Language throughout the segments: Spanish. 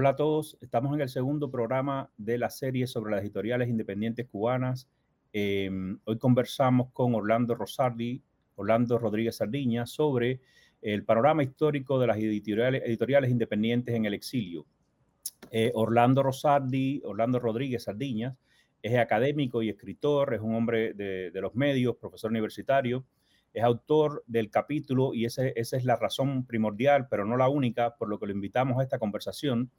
Hola a todos, estamos en el segundo programa de la serie sobre las editoriales independientes cubanas. Em, hoy conversamos con Orlando Rosardi, Orlando Rodríguez Sardiña, sobre el panorama histórico de las editoriales, editoriales independientes en el exilio. Eh, Orlando Rosardi, Orlando Rodríguez Sardiña, es académico y escritor, es un hombre de, los medios, profesor universitario, es autor del capítulo y esa es la razón primordial, pero no la única, por lo que lo invitamos a esta conversación,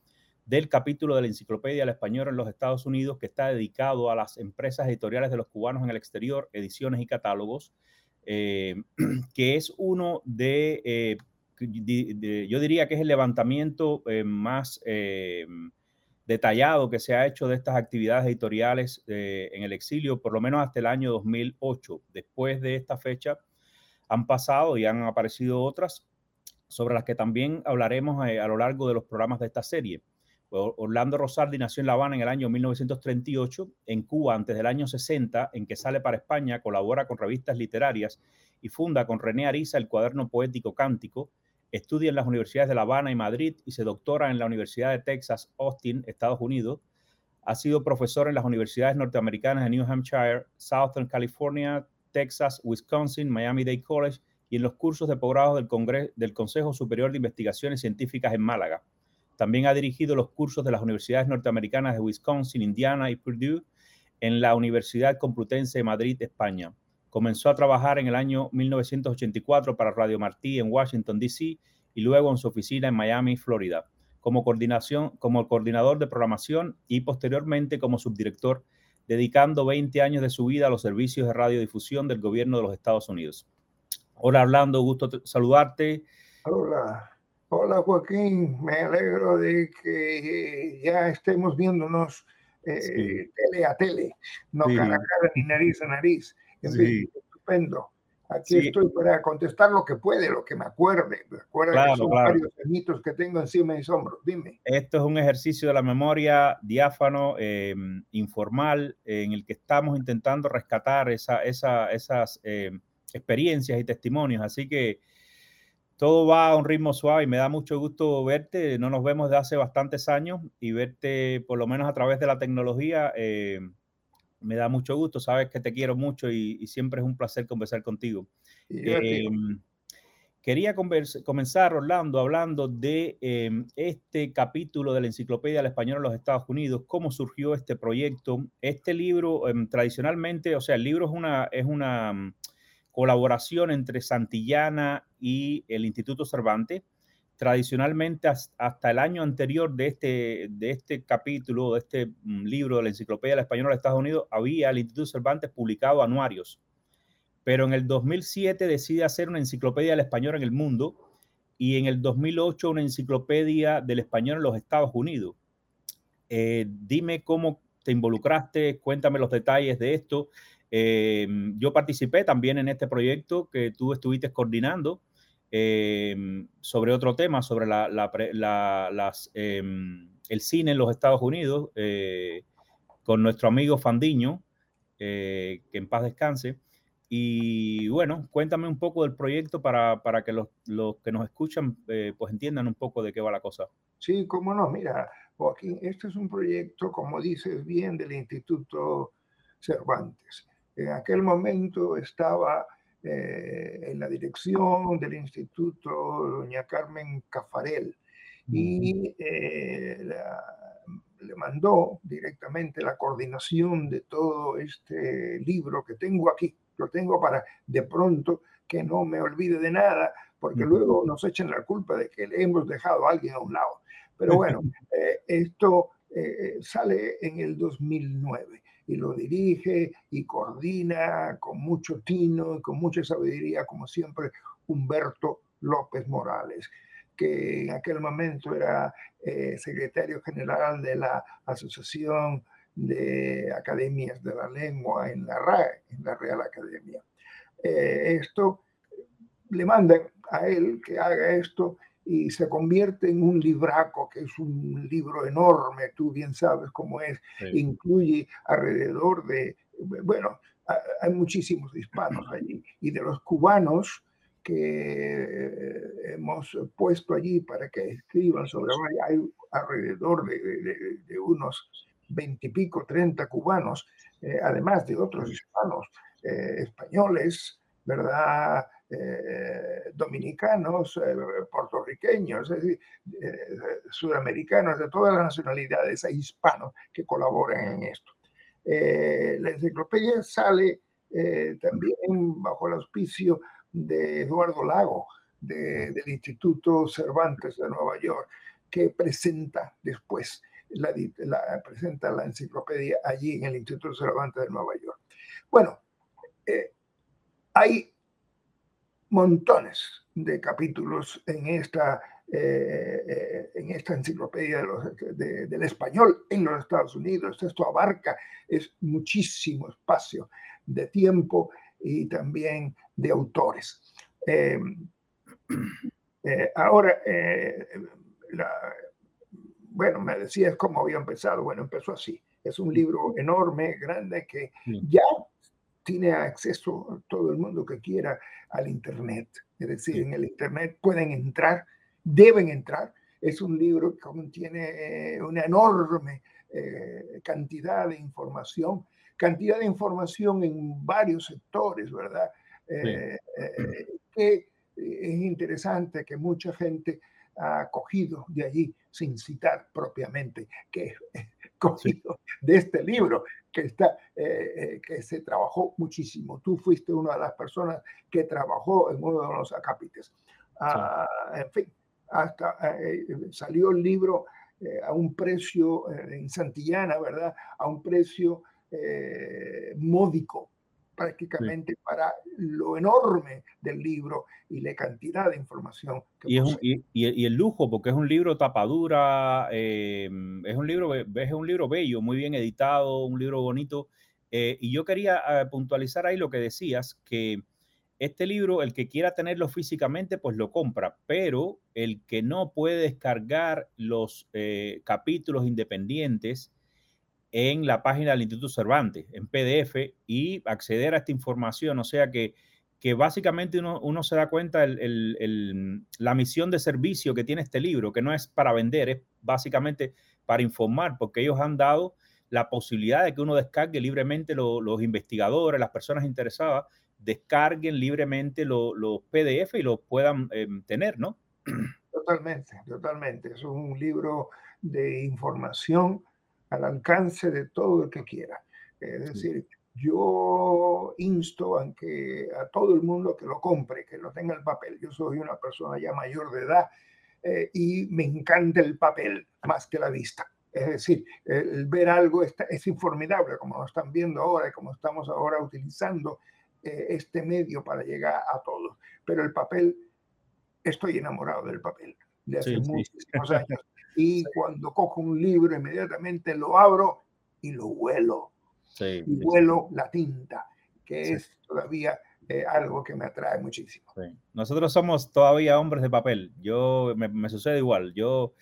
del capítulo de la Enciclopedia del Español en los Estados Unidos que está dedicado a las empresas editoriales de los cubanos en el exterior, ediciones y catálogos, eh, que es uno eh, de, yo diría que es el levantamiento eh, más detallado que se ha hecho de estas actividades editoriales en el exilio, por lo menos hasta el año 2008. Después de esta fecha han pasado y han aparecido otras sobre las que también hablaremos a lo largo de los programas de esta serie. Orlando Rosardi nació en La Habana en el año 1938, en Cuba antes del año 60, en que sale para España, colabora con revistas literarias y funda con René Ariza el cuaderno poético Cántico, estudia en las universidades de La Habana y Madrid y se doctora en la Universidad de Texas, Austin, Estados Unidos. Ha sido profesor en las universidades norteamericanas de New Hampshire, Southern California, Texas, Wisconsin, Miami-Dade College y en los cursos de posgrado del, del Consejo Superior de Investigaciones Científicas en Málaga. También ha dirigido los cursos de las universidades norteamericanas de Wisconsin, Indiana y Purdue en la Universidad Complutense de Madrid, España. Comenzó a trabajar en el año 1984 para Radio Martí en Washington, D.C. y luego en su oficina en Miami, Florida, como, coordinación, como coordinador de programación y posteriormente como subdirector, dedicando 20 años de su vida a los servicios de radiodifusión del gobierno de los Estados Unidos. Hola Orlando, gusto saludarte. Hola. Hola Joaquín, me alegro de que ya estemos viéndonos eh, tele a tele, no cara a cara ni nariz a nariz. En fin, estupendo. Aquí estoy para contestar lo que puede, lo que me acuerde. Recuerda que son varios mitos que tengo encima de mis hombros. Dime. Esto es un ejercicio de la memoria diáfano, em, informal, en el que estamos intentando rescatar esa, esas em, experiencias y testimonios. Así que todo va a un ritmo suave y me da mucho gusto verte. No nos vemos de hace bastantes años y verte por lo menos a través de la tecnología eh, me da mucho gusto. Sabes que te quiero mucho y, siempre es un placer conversar contigo. Em, quería comenzar, Orlando, hablando de em, este capítulo de la Enciclopedia del Español en los Estados Unidos, cómo surgió este proyecto. Este libro, em, tradicionalmente, o sea, el libro es una, es una colaboración entre Santillana y el Instituto Cervantes. Tradicionalmente, hasta el año anterior de este, de este capítulo, de este mm, libro de la Enciclopedia del Español de Estados Unidos, había el Instituto Cervantes publicado anuarios. Pero en el 2007 decide hacer una enciclopedia del español en el mundo y en el 2008 una enciclopedia del español en los Estados Unidos. Eh, dime cómo te involucraste, cuéntame los detalles de esto Em, yo participé también en este proyecto que tú estuviste coordinando em, sobre otro tema, sobre em, el cine en los Estados Unidos, eh, con nuestro amigo Fandiño, eh, que en paz descanse. Y bueno, cuéntame un poco del proyecto para, para que los, los, que nos escuchan eh, pues entiendan un poco de qué va la cosa. Sí, cómo no. Mira, Joaquín, este es un proyecto, como dices bien, del Instituto Cervantes. En aquel momento estaba eh, en la dirección del instituto doña Carmen Cafarel y eh, le mandó directamente la coordinación de todo este libro que tengo aquí. Lo tengo para de pronto que no me olvide de nada, porque luego nos echan la culpa de que le hemos dejado a alguien a un lado. Pero bueno, eh, esto sale en el 2009 y lo dirige y coordina con mucho tino y con mucha sabiduría, como siempre, Humberto López Morales, que en aquel momento era eh, secretario general de la Asociación de academias de la lengua en la RAE, en la Real Academia. Eh, esto le mandan a él que haga esto y se convierte en un libraco, que es un libro enorme, tú bien sabes cómo es, incluye alrededor de, bueno, hay muchísimos hispanos allí, y de los cubanos que hemos puesto allí para que escriban sobre hay alrededor de, unos veintipico, treinta cubanos, eh, además de otros hispanos, eh, españoles, ¿verdad? Eh, dominicanos, puertorriqueños, es decir, sudamericanos, de todas las nacionalidades, hay hispanos que colaboran en esto. la enciclopedia sale también bajo el auspicio de Eduardo Lago, del Instituto Cervantes de Nueva York, que presenta después la, presenta la enciclopedia allí en el Instituto Cervantes de Nueva York. Bueno, eh, hay montones de capítulos en esta, eh, eh, en esta enciclopedia del español en los Estados Unidos. Esto abarca es muchísimo espacio de tiempo y también de autores. Em, eh, ahora, bueno, me decías cómo había empezado. Bueno, empezó así. Es un libro enorme, grande, que ya tiene acceso todo el mundo que quiera al Internet. Es decir, en el Internet pueden entrar, deben entrar. Es un libro que contiene eh, una enorme cantidad de información, cantidad de información en varios sectores, ¿verdad? Eh, eh, que es interesante que mucha gente ha cogido de allí sin citar propiamente que cogido de este libro que está eh, que se trabajó muchísimo. Tú fuiste una de las personas que trabajó en uno de los acápites ah, en fin hasta salió el libro a un precio en Santillana verdad a un precio módico prácticamente para lo enorme del libro y la cantidad de información. Que y, y, el lujo, porque es un libro tapadura, em, es, un libro, es un libro bello, muy bien editado, un libro bonito. Eh, y yo quería eh, puntualizar ahí lo que decías, que este libro, el que quiera tenerlo físicamente, pues lo compra, pero el que no puede descargar los eh, capítulos independientes, en la página del Instituto Cervantes, en PDF, y acceder a esta información. O sea que, que básicamente uno, se da cuenta el, la misión de servicio que tiene este libro, que no es para vender, es básicamente para informar, porque ellos han dado la posibilidad de que uno descargue libremente los investigadores, las personas interesadas, descarguen libremente los PDF y los puedan em, tener, ¿no? Totalmente, totalmente. Es un libro de información al alcance de todo el que quiera. Es decir, yo insto a, que, a todo el mundo que lo compre, que lo tenga el papel. Yo soy una persona ya mayor de edad eh, y me encanta el papel más que la vista. Es decir, el ver algo es, es informidable, como lo están viendo ahora y como estamos ahora utilizando eh, este medio para llegar a todos. Pero el papel, estoy enamorado del papel de hace muchísimos años y cuando cojo un libro inmediatamente lo abro y lo huelo. y huelo la tinta, que es todavía eh, algo que me atrae muchísimo. Nosotros somos todavía hombres de papel. Yo me, sucede igual. Yo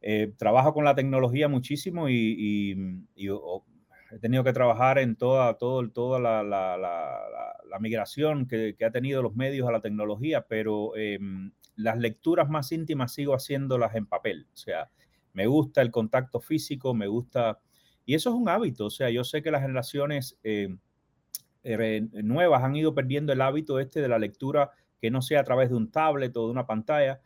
eh, trabajo con la tecnología muchísimo y, he tenido que trabajar en toda, todo, toda la, la, la, migración que, que, ha tenido los medios a la tecnología, pero em, las lecturas más íntimas sigo haciéndolas en papel. O sea, me gusta el contacto físico, me gusta... Y eso es un hábito. O sea, yo sé que las generaciones eh, eh, nuevas han ido perdiendo el hábito este de la lectura que no sea a través de un tablet o de una pantalla.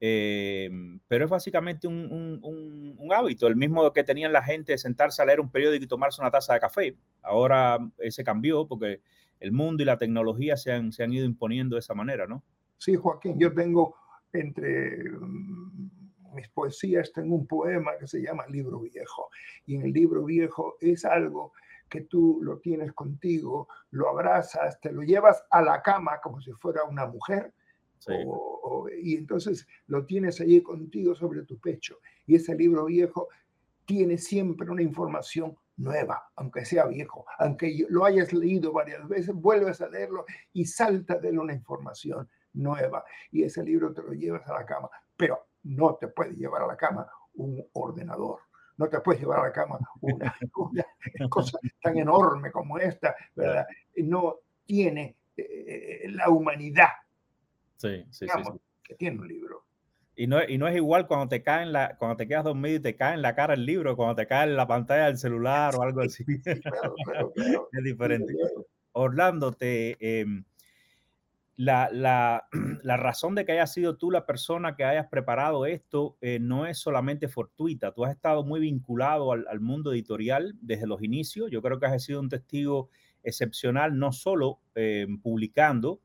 Eh, pero es básicamente un, hábito, el mismo que tenían la gente de sentarse a leer un periódico y tomarse una taza de café. Ahora ese cambió porque el mundo y la tecnología se han, se han ido imponiendo de esa manera, ¿no? Sí, Joaquín, yo tengo entre mm, mis poesías, tengo un poema que se llama Libro Viejo. Y en el libro viejo es algo que tú lo tienes contigo, lo abrazas, te lo llevas a la cama como si fuera una mujer. y entonces lo tienes allí contigo sobre tu pecho. Y ese libro viejo tiene siempre una información nueva, aunque sea viejo, aunque lo hayas leído varias veces, vuelves a leerlo y salta de una información nueva y ese libro te lo llevas a la cama, pero no te puede llevar a la cama un ordenador, no te puedes llevar a la cama una, cosa tan enorme como esta, ¿verdad? No tiene eh, la humanidad sí, sí, que tiene un libro. Y no, y no es igual cuando te cae la, cuando te quedas dormido y te cae en la cara el libro, cuando te cae en la pantalla del celular o algo así. es diferente. Orlando, te, em, la, la, la, razón de que hayas sido tú la persona que hayas preparado esto eh, no es solamente fortuita. Tú has estado muy vinculado al, mundo editorial desde los inicios. Yo creo que has sido un testigo excepcional, no solo eh, publicando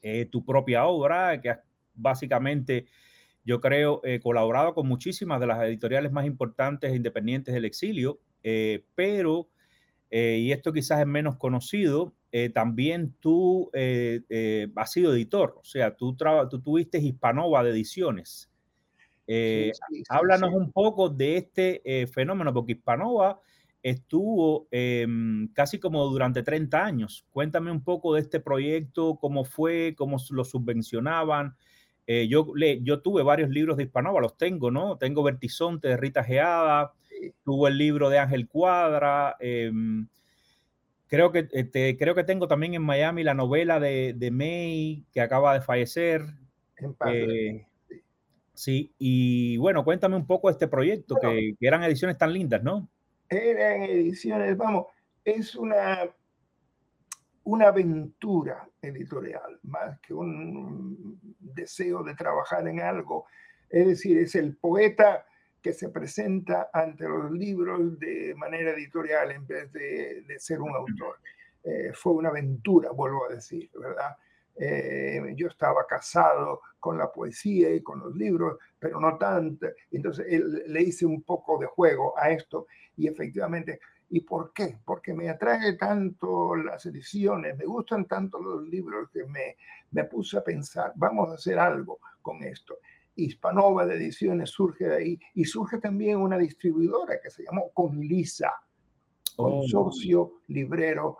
eh, tu propia obra, que has básicamente yo creo, he colaborado con muchísimas de las editoriales más importantes e independientes del exilio, eh, pero, eh, y esto quizás es menos conocido, eh, también tú has sido editor, o sea, tú, tú tuviste Hispanova de ediciones. háblanos un poco de este fenómeno, porque Hispanova estuvo em, casi como durante 30 años. Cuéntame un poco de este proyecto, cómo fue, cómo lo subvencionaban, eh, yo, le, yo tuve varios libros de Hispanova, los tengo, ¿no? Tengo Vertizonte de Rita Geada, tuvo el libro de Ángel Cuadra, em, creo, que, este, creo que tengo también en Miami la novela de, de May, que acaba de fallecer. Eh, sí, y bueno, cuéntame un poco de este proyecto, que, que eran ediciones tan lindas, ¿no? Eran ediciones, vamos, es una una aventura editorial, más que un deseo de trabajar en algo. Es decir, es el poeta que se presenta ante los libros de manera editorial en vez de, ser un autor. Eh, fue una aventura, vuelvo a decir, ¿verdad? Eh, yo estaba casado con la poesía y con los libros, pero no tanto. Entonces le hice un poco de juego a esto y efectivamente ¿Y por qué? Porque me atrae tanto las ediciones, me gustan tanto los libros que me, me puse a pensar, vamos a hacer algo con esto. Hispanova de Ediciones surge de ahí y surge también una distribuidora que se llamó Conlisa, oh. Consorcio Librero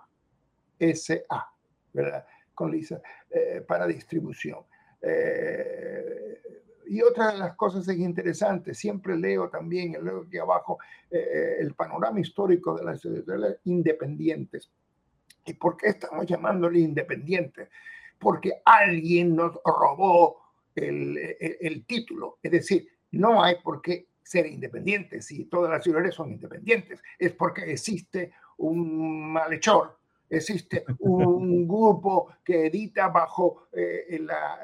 SA, ¿verdad? Conlisa, eh, para distribución. Eh, y otra de las cosas es interesante, siempre leo también, leo aquí abajo, eh, eh, el panorama histórico de las editoriales independientes. ¿Y por qué estamos llamándole independientes? Porque alguien nos robó el, el, título. Es decir, no hay por qué ser independientes si todas las editoriales son independientes. Es porque existe un malhechor, existe un grupo que edita bajo eh, la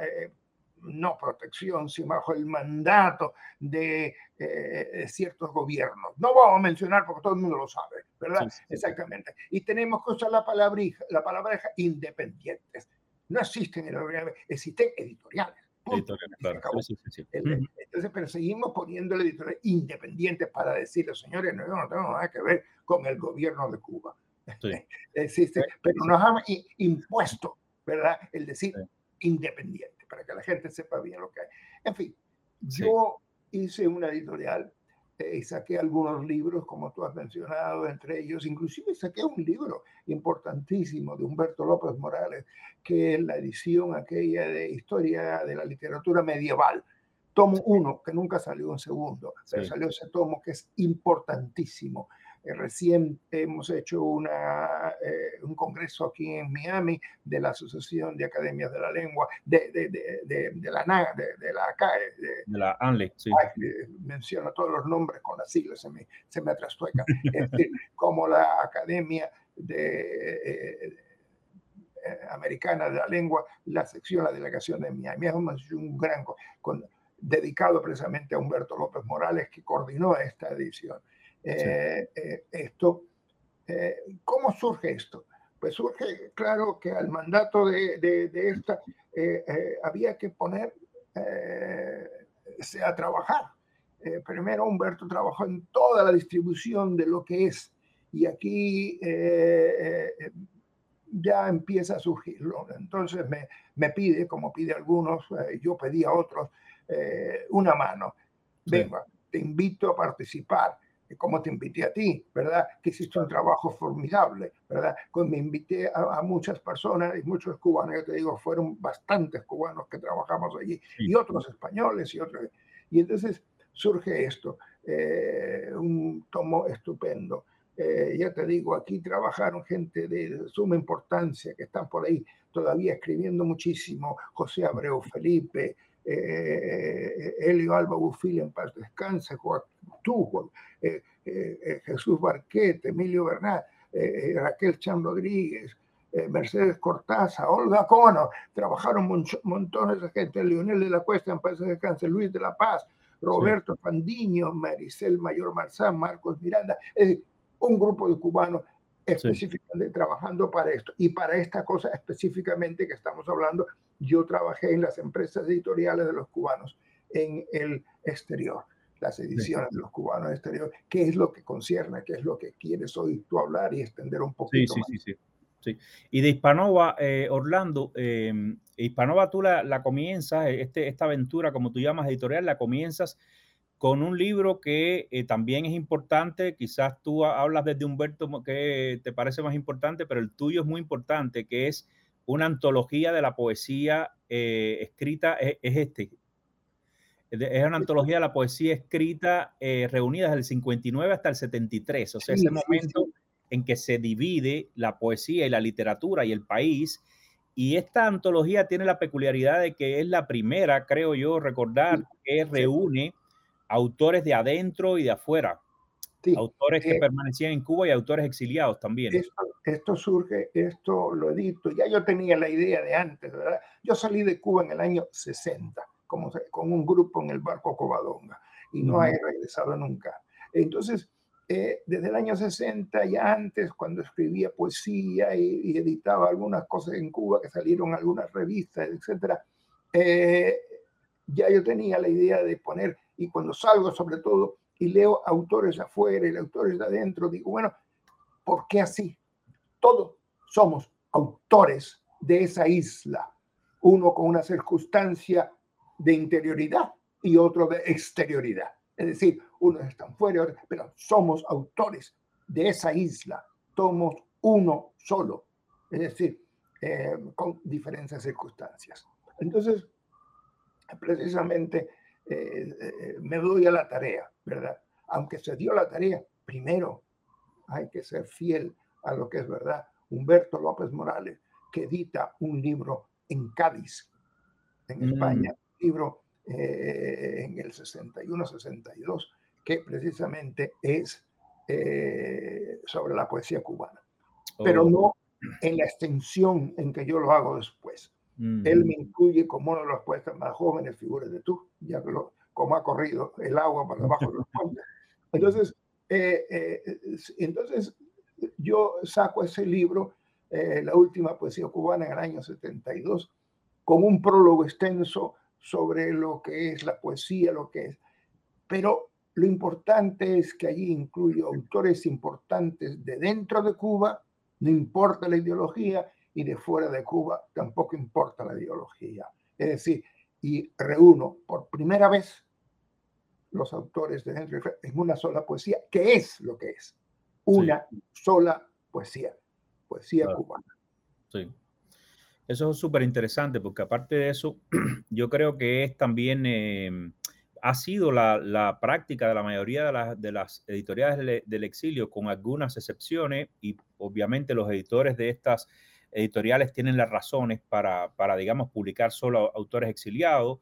no protección, sino bajo el mandato de eh, ciertos gobiernos. No vamos a mencionar porque todo el mundo lo sabe, ¿verdad? Exactamente. Y tenemos que usar la palabra, la palabra independientes. No existen existen editoriales. Entonces, pero seguimos poniendo editoriales independientes para decirle, señores, no, no tengo nada que ver con el gobierno de Cuba. Existe, pero nos han impuesto, ¿verdad? El decir independiente para que la gente sepa bien lo que hay. En fin, yo hice una editorial eh, saqué algunos libros, como tú has mencionado, entre ellos, inclusive saqué un libro importantísimo de Humberto López Morales, que es la edición aquella de historia de la literatura medieval. Tomo uno, que nunca salió un segundo, pero salió ese tomo que es importantísimo. Eh, recién hemos hecho una, eh, un congreso aquí en Miami de la Asociación de Academias de la Lengua, de, de, de, de la NA, de, la CAE. De, la ANLE, sí. menciono todos los nombres con las siglas, se me, se me atrastueca. como la Academia de... Eh, americana de la lengua, la sección, la delegación de Miami. Es un gran con, dedicado precisamente a Humberto López Morales, que coordinó esta edición. Eh, eh, esto. Eh, ¿Cómo surge esto? Pues surge, claro, que al mandato de, de, esta había que poner a trabajar. primero Humberto trabajó en toda la distribución de lo que es, y aquí ya empieza a surgirlo. Entonces me, me pide, como pide algunos, yo pedí a otros, una mano. Venga, te invito a participar como te invité a ti, ¿verdad? Que hiciste un trabajo formidable, ¿verdad? Cuando me invité a, muchas personas y muchos cubanos, yo te digo, fueron bastantes cubanos que trabajamos allí y otros españoles y otros. Y entonces surge esto, eh, un tomo estupendo. Eh, ya te digo, aquí trabajaron gente de suma importancia que están por ahí todavía escribiendo muchísimo, José Abreu Felipe, eh, Elio Alba Bufil en paz descanse, tú, eh, eh, Jesús Barquete, Emilio Bernal, Raquel Chan Rodríguez, Mercedes Cortaza, Olga Cono, trabajaron montones de gente, Leonel de la Cuesta en paz descanse, Luis de la Paz, Roberto Pandiño, Maricel Mayor Marzán, Marcos Miranda, es un grupo de cubanos específicamente trabajando para esto. Y para esta cosa específicamente que estamos hablando, yo trabajé en las empresas editoriales de los cubanos en el exterior, las ediciones de los cubanos exterior, qué es lo que concierne, qué es lo que quieres hoy tú hablar y extender un poquito sí, sí, Sí, sí, Y de Hispanova, eh, Orlando, eh, Hispanova tú la, la comienzas, este, esta aventura, como tú llamas editorial, la comienzas con un libro que eh, también es importante, quizás tú hablas desde Humberto que te parece más importante, pero el tuyo es muy importante, que es una antología de la poesía eh, escrita, es, este. Es una antología de la poesía escrita eh, reunida desde el 59 hasta el 73, o sea, ese momento en que se divide la poesía y la literatura y el país. Y esta antología tiene la peculiaridad de que es la primera, creo yo, recordar, que reúne autores de adentro y de afuera. autores que eh, permanecían en Cuba y autores exiliados también. Esto, surge, esto lo edito, ya yo tenía la idea de antes, ¿verdad? Yo salí de Cuba en el año 60, como, con un grupo en el barco Covadonga, y no he regresado nunca. Entonces, eh, desde el año 60, ya antes, cuando escribía poesía y, editaba algunas cosas en Cuba que salieron algunas revistas, etcétera, eh, ya yo tenía la idea de poner y cuando salgo sobre todo y leo autores afuera y autores de adentro, digo, bueno, ¿por qué así? Todos somos autores de esa isla, uno con una circunstancia de interioridad y otro de exterioridad. Es decir, uno está fuera, pero somos autores de esa isla, somos uno solo, es decir, eh, con diferentes circunstancias. Entonces, precisamente eh, eh, me doy a la tarea, ¿verdad? Aunque se dio la tarea, primero hay que ser fiel a lo que es verdad. Humberto López Morales, que edita un libro en Cádiz, en mm. España, un libro eh, en el 61-62, que precisamente es sobre la poesía cubana, pero oh. no en la extensión en que yo lo hago después. Él me incluye como uno de los poetas más jóvenes, figuras de tú, ya que lo, como ha corrido el agua por debajo de los puentes. Entonces, eh, eh, entonces yo saco ese libro, eh, La última poesía cubana en el año 72, con un prólogo extenso sobre lo que es la poesía, lo que es. Pero lo importante es que allí incluye autores importantes de dentro de Cuba, no importa la ideología, y de fuera de Cuba tampoco importa la ideología. Es decir, y reúno por primera vez los autores de dentro en una sola poesía, que es lo que es, una sola poesía, poesía cubana. Sí. Eso es súper interesante porque aparte de eso, yo creo que es también, em, ha sido la, práctica de la mayoría de, de las editoriales del, exilio, con algunas excepciones, y obviamente los editores de estas editoriales tienen las razones para, para, digamos, publicar solo autores exiliados.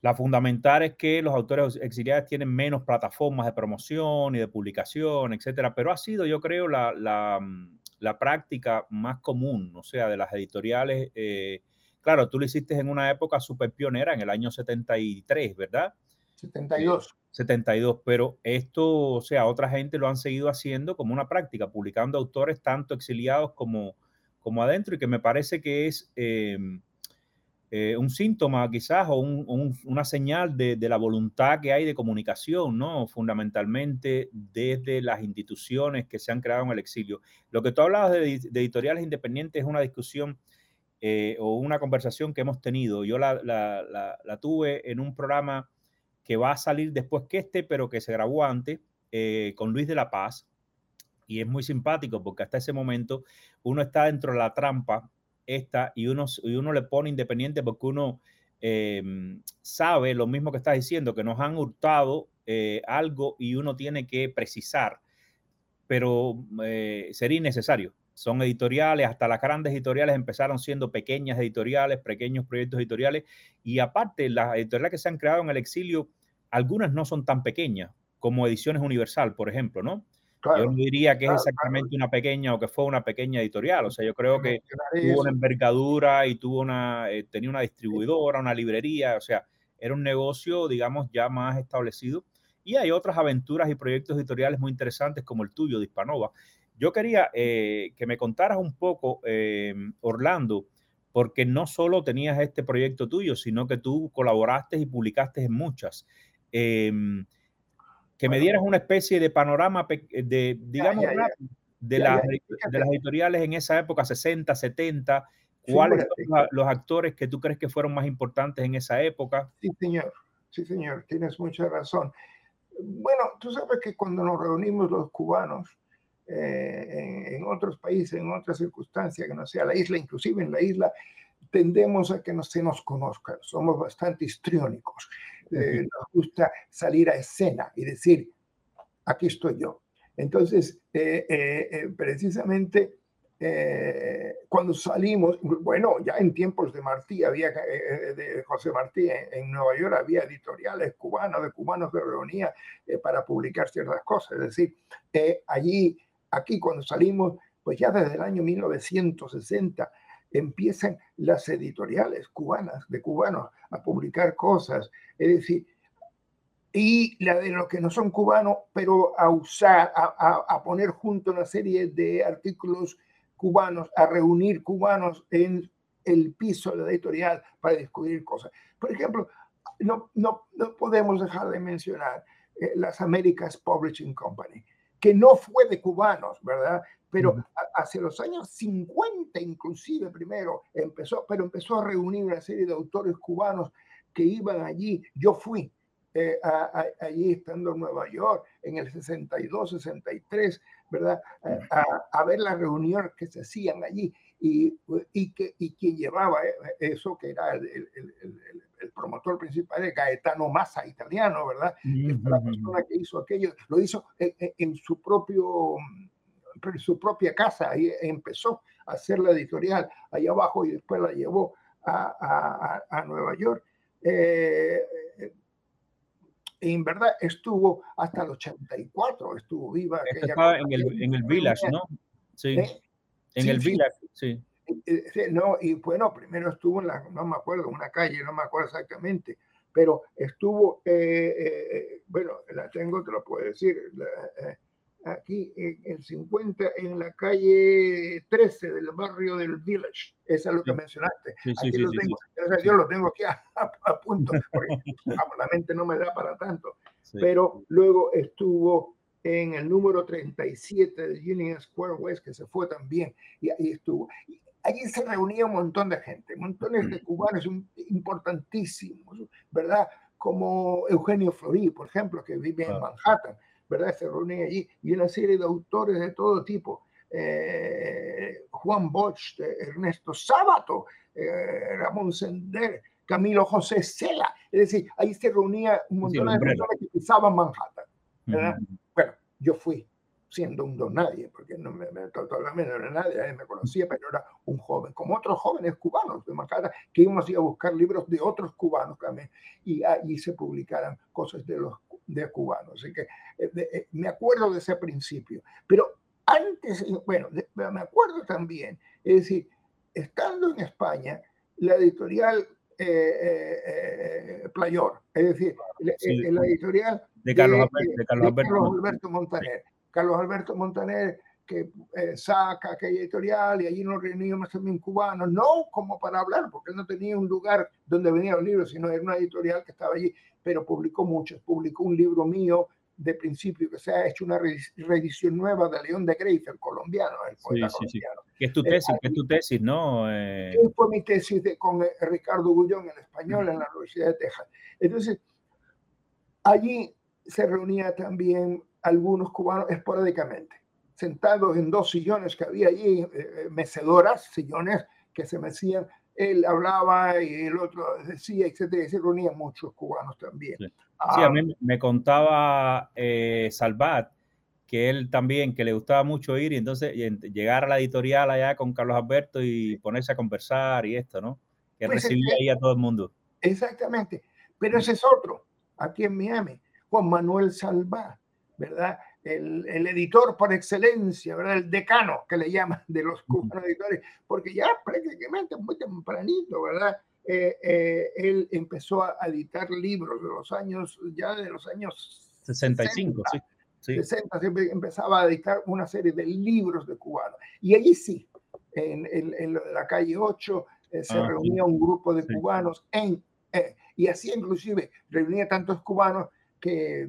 La fundamental es que los autores exiliados tienen menos plataformas de promoción y de publicación, etcétera, pero ha sido, yo creo, la, la, mm, la práctica más común, o sea, de las editoriales. Eh, claro, tú lo hiciste en una época súper pionera, en el año 73, ¿verdad? 72. 72, pero esto, o sea, otra gente lo han seguido haciendo como una práctica, publicando autores tanto exiliados como, como adentro y que me parece que es em, eh, un síntoma quizás o una señal de, la voluntad que hay de comunicación, ¿no? Fundamentalmente desde las instituciones que se han creado en el exilio. Lo que tú hablabas de, editoriales independientes es una discusión eh, o una conversación que hemos tenido. Yo la, la, tuve en un programa que va a salir después que este, pero que se grabó antes, eh, con Luis de la Paz y es muy simpático porque hasta ese momento uno está dentro de la trampa esta y uno, y uno le pone independiente porque uno em, sabe lo mismo que estás diciendo, que nos han hurtado eh, algo y uno tiene que precisar, pero eh, sería innecesario. Son editoriales, hasta las grandes editoriales empezaron siendo pequeñas editoriales, pequeños proyectos editoriales, y aparte las editoriales que se han creado en el exilio, algunas no son tan pequeñas como Ediciones Universal, por ejemplo, ¿no? Yo no diría que es exactamente una pequeña o que fue una pequeña editorial. O sea, yo creo que tuvo una envergadura y tuvo una, eh, tenía una distribuidora, una librería. O sea, era un negocio, digamos, ya más establecido. Y hay otras aventuras y proyectos editoriales muy interesantes como el tuyo de Hispanova. Yo quería eh, que me contaras un poco, eh, Orlando, porque no solo tenías este proyecto tuyo, sino que tú colaboraste y publicaste en muchas. Que me dieras una especie de panorama de, digamos, de, las, de las editoriales en esa época, 60, 70, cuáles son los actores que tú crees que fueron más importantes en esa época. Sí, señor, sí, señor, tienes mucha razón. Bueno, tú sabes que cuando nos reunimos los cubanos eh, en, otros países, en otras circunstancias, que no sea la isla, inclusive en la isla, tendemos a que no se nos conozcan, somos bastante histriónicos. Eh, nos gusta salir a escena y decir, aquí estoy yo. Entonces, eh, eh, precisamente cuando salimos, bueno, ya en tiempos de Martí, había, de José Martí en, Nueva York, había editoriales cubanos, de cubanos que reunía para publicar ciertas cosas. Es decir, allí, aquí cuando salimos, pues ya desde el año 1960, empiezan las editoriales cubanas, de cubanos, a publicar cosas. Es decir, y la de los que no son cubanos, pero a usar, a, poner junto una serie de artículos cubanos, a reunir cubanos en el piso de la editorial para descubrir cosas. Por ejemplo, no, no, no podemos dejar de mencionar eh, las Americas Publishing Company, que no fue de cubanos, ¿verdad? Pero hacia los años 50 inclusive primero empezó, pero empezó a reunir una serie de autores cubanos que iban allí. Yo fui eh, allí estando en Nueva York en el 62, 63, ¿verdad? A, ver las reuniones que se hacían allí y, y, que, y quien llevaba eh, eso, que era el, el, el, promotor principal, de Gaetano Massa, italiano, ¿verdad? La persona que hizo aquello, lo hizo en su propio su propia casa, ahí empezó a hacer la editorial ahí abajo y después la llevó a, a, Nueva York. Eh, en verdad estuvo hasta el 84, estuvo viva. Estaba en el, en el Village, ¿no? Sí. ¿Eh? En el Village, sí. Eh, no, y bueno, primero estuvo en la, no me acuerdo, una calle, no me acuerdo exactamente, pero estuvo, bueno, la tengo, te lo puedo decir, aquí en el 50, en la calle 13 del barrio del Village. Esa es lo que mencionaste. Sí, sí, aquí lo tengo. yo lo tengo aquí a, punto, porque la mente no me da para tanto. Pero luego estuvo en el número 37 de Union Square West, que se fue también, y ahí estuvo. allí se reunía un montón de gente, montones de cubanos importantísimos, ¿verdad? Como Eugenio Florí, por ejemplo, que vive en Manhattan ¿verdad? Se reúnen allí y una serie de autores de todo tipo. Eh, Juan Bosch, Ernesto Sábato, eh, Ramón Sender, Camilo José Cela. Es decir, ahí se reunía un montón de personas que pisaban Manhattan. Bueno, yo fui siendo un don nadie, porque no me, me totalmente no era nadie, nadie me conocía, pero era un joven, como otros jóvenes cubanos de Manhattan, que íbamos a buscar libros de otros cubanos también, y allí se publicaran cosas de los de cubanos. Así que eh, eh, me acuerdo de ese principio. Pero antes, bueno, me acuerdo también, es decir, estando en España, la editorial eh, Playor, es decir, la, editorial de Carlos, Alberto, Montaner. Carlos Alberto Montaner que saca aquella editorial y allí nos reuníamos también cubanos, no como para hablar, porque no tenía un lugar donde venían los libros, sino era una editorial que estaba allí pero publicó muchos. Publicó un libro mío de principio que se ha hecho una reedición nueva de León de Greiff, el colombiano, el poeta sí, colombiano. Sí, ¿Qué es tu tesis? ¿Qué es tu tesis, no? Eh... Fue mi tesis de, con eh, Ricardo Gullón en español en la Universidad de Texas. Entonces, allí se reunía también algunos cubanos esporádicamente, sentados en dos sillones que había allí, eh, eh, mecedoras, sillones que se mecían, él hablaba y el otro decía, etcétera, y se reunían muchos cubanos también. Sí, a mí ah, me contaba eh, Salvat que él también, que le gustaba mucho ir y entonces llegar a la editorial allá con Carlos Alberto y ponerse a conversar y esto, ¿no? Que pues recibía ahí a todo el mundo. Exactamente. Pero ese es otro, aquí en Miami, Juan Manuel Salvat, ¿verdad? El, el, editor por excelencia, ¿verdad? El decano que le llaman de los cubanos editores, porque ya prácticamente muy tempranito, ¿verdad? Eh, eh, él empezó a editar libros de los años, ya de los años 65, 60, sí. 60, empezaba a editar una serie de libros de cubanos. Y allí sí, en, en, en la calle 8, eh, se ah, reunía un grupo de sí. cubanos en, eh, y así inclusive reunía tantos cubanos que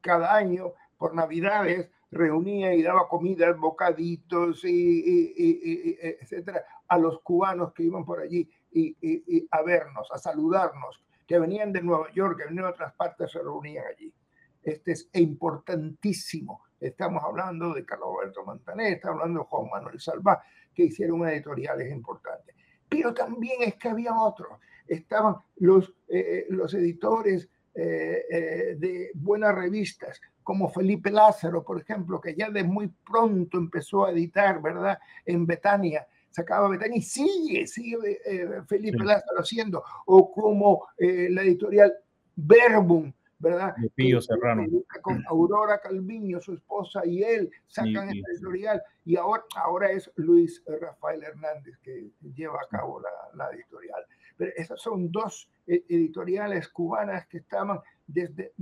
cada año por Navidades reunía y daba comida, bocaditos, y, y, y, etcétera, a los cubanos que iban por allí y, a vernos, a saludarnos, que venían de Nueva York, que venían de otras partes, se reunían allí. Este es importantísimo. Estamos hablando de Carlos Alberto Montaner, estamos hablando de Juan Manuel Salva, que hicieron editoriales importantes. Pero también es que había otros. Estaban los, eh, los editores eh, eh, de buenas revistas, como Felipe Lázaro, por ejemplo, que ya de muy pronto empezó a editar, ¿verdad? En Betania, sacaba Betania y sigue, sigue eh, Felipe sí. Lázaro haciendo, o como la editorial Verbum, ¿verdad? De Pío Serrano. Con Aurora Calviño, su esposa, y él sacan esta editorial, y ahora, ahora es Luis Rafael Hernández que lleva a cabo la, la editorial. Pero esas son dos eh, editoriales cubanas que estaban desde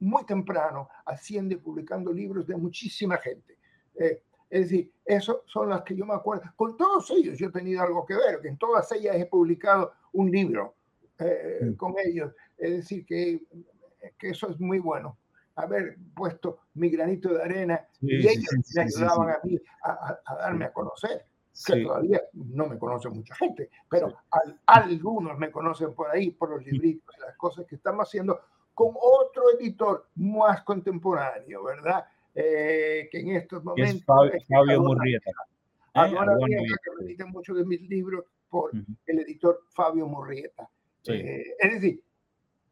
muy temprano haciendo y publicando libros de muchísima gente. Eh, es decir, esas son las que yo me acuerdo. Con todos ellos yo he tenido algo que ver, que en todas ellas he publicado un libro eh, mm. con ellos. Es decir, que, que, eso es muy bueno. Haber puesto mi granito de arena sí, y ellos sí, me ayudaban a mí a, a, darme a conocer que sí. todavía no me conoce mucha gente, pero sí. al, algunos me conocen por ahí, por los libritos y las cosas que estamos haciendo con otro editor más contemporáneo, ¿verdad? Eh, que en estos momentos... Es Fabio, Fabio Murrieta. Ahora eh, bueno, que edita muchos de mis libros por uh -huh. el editor Fabio Murrieta. Sí. Eh, es decir,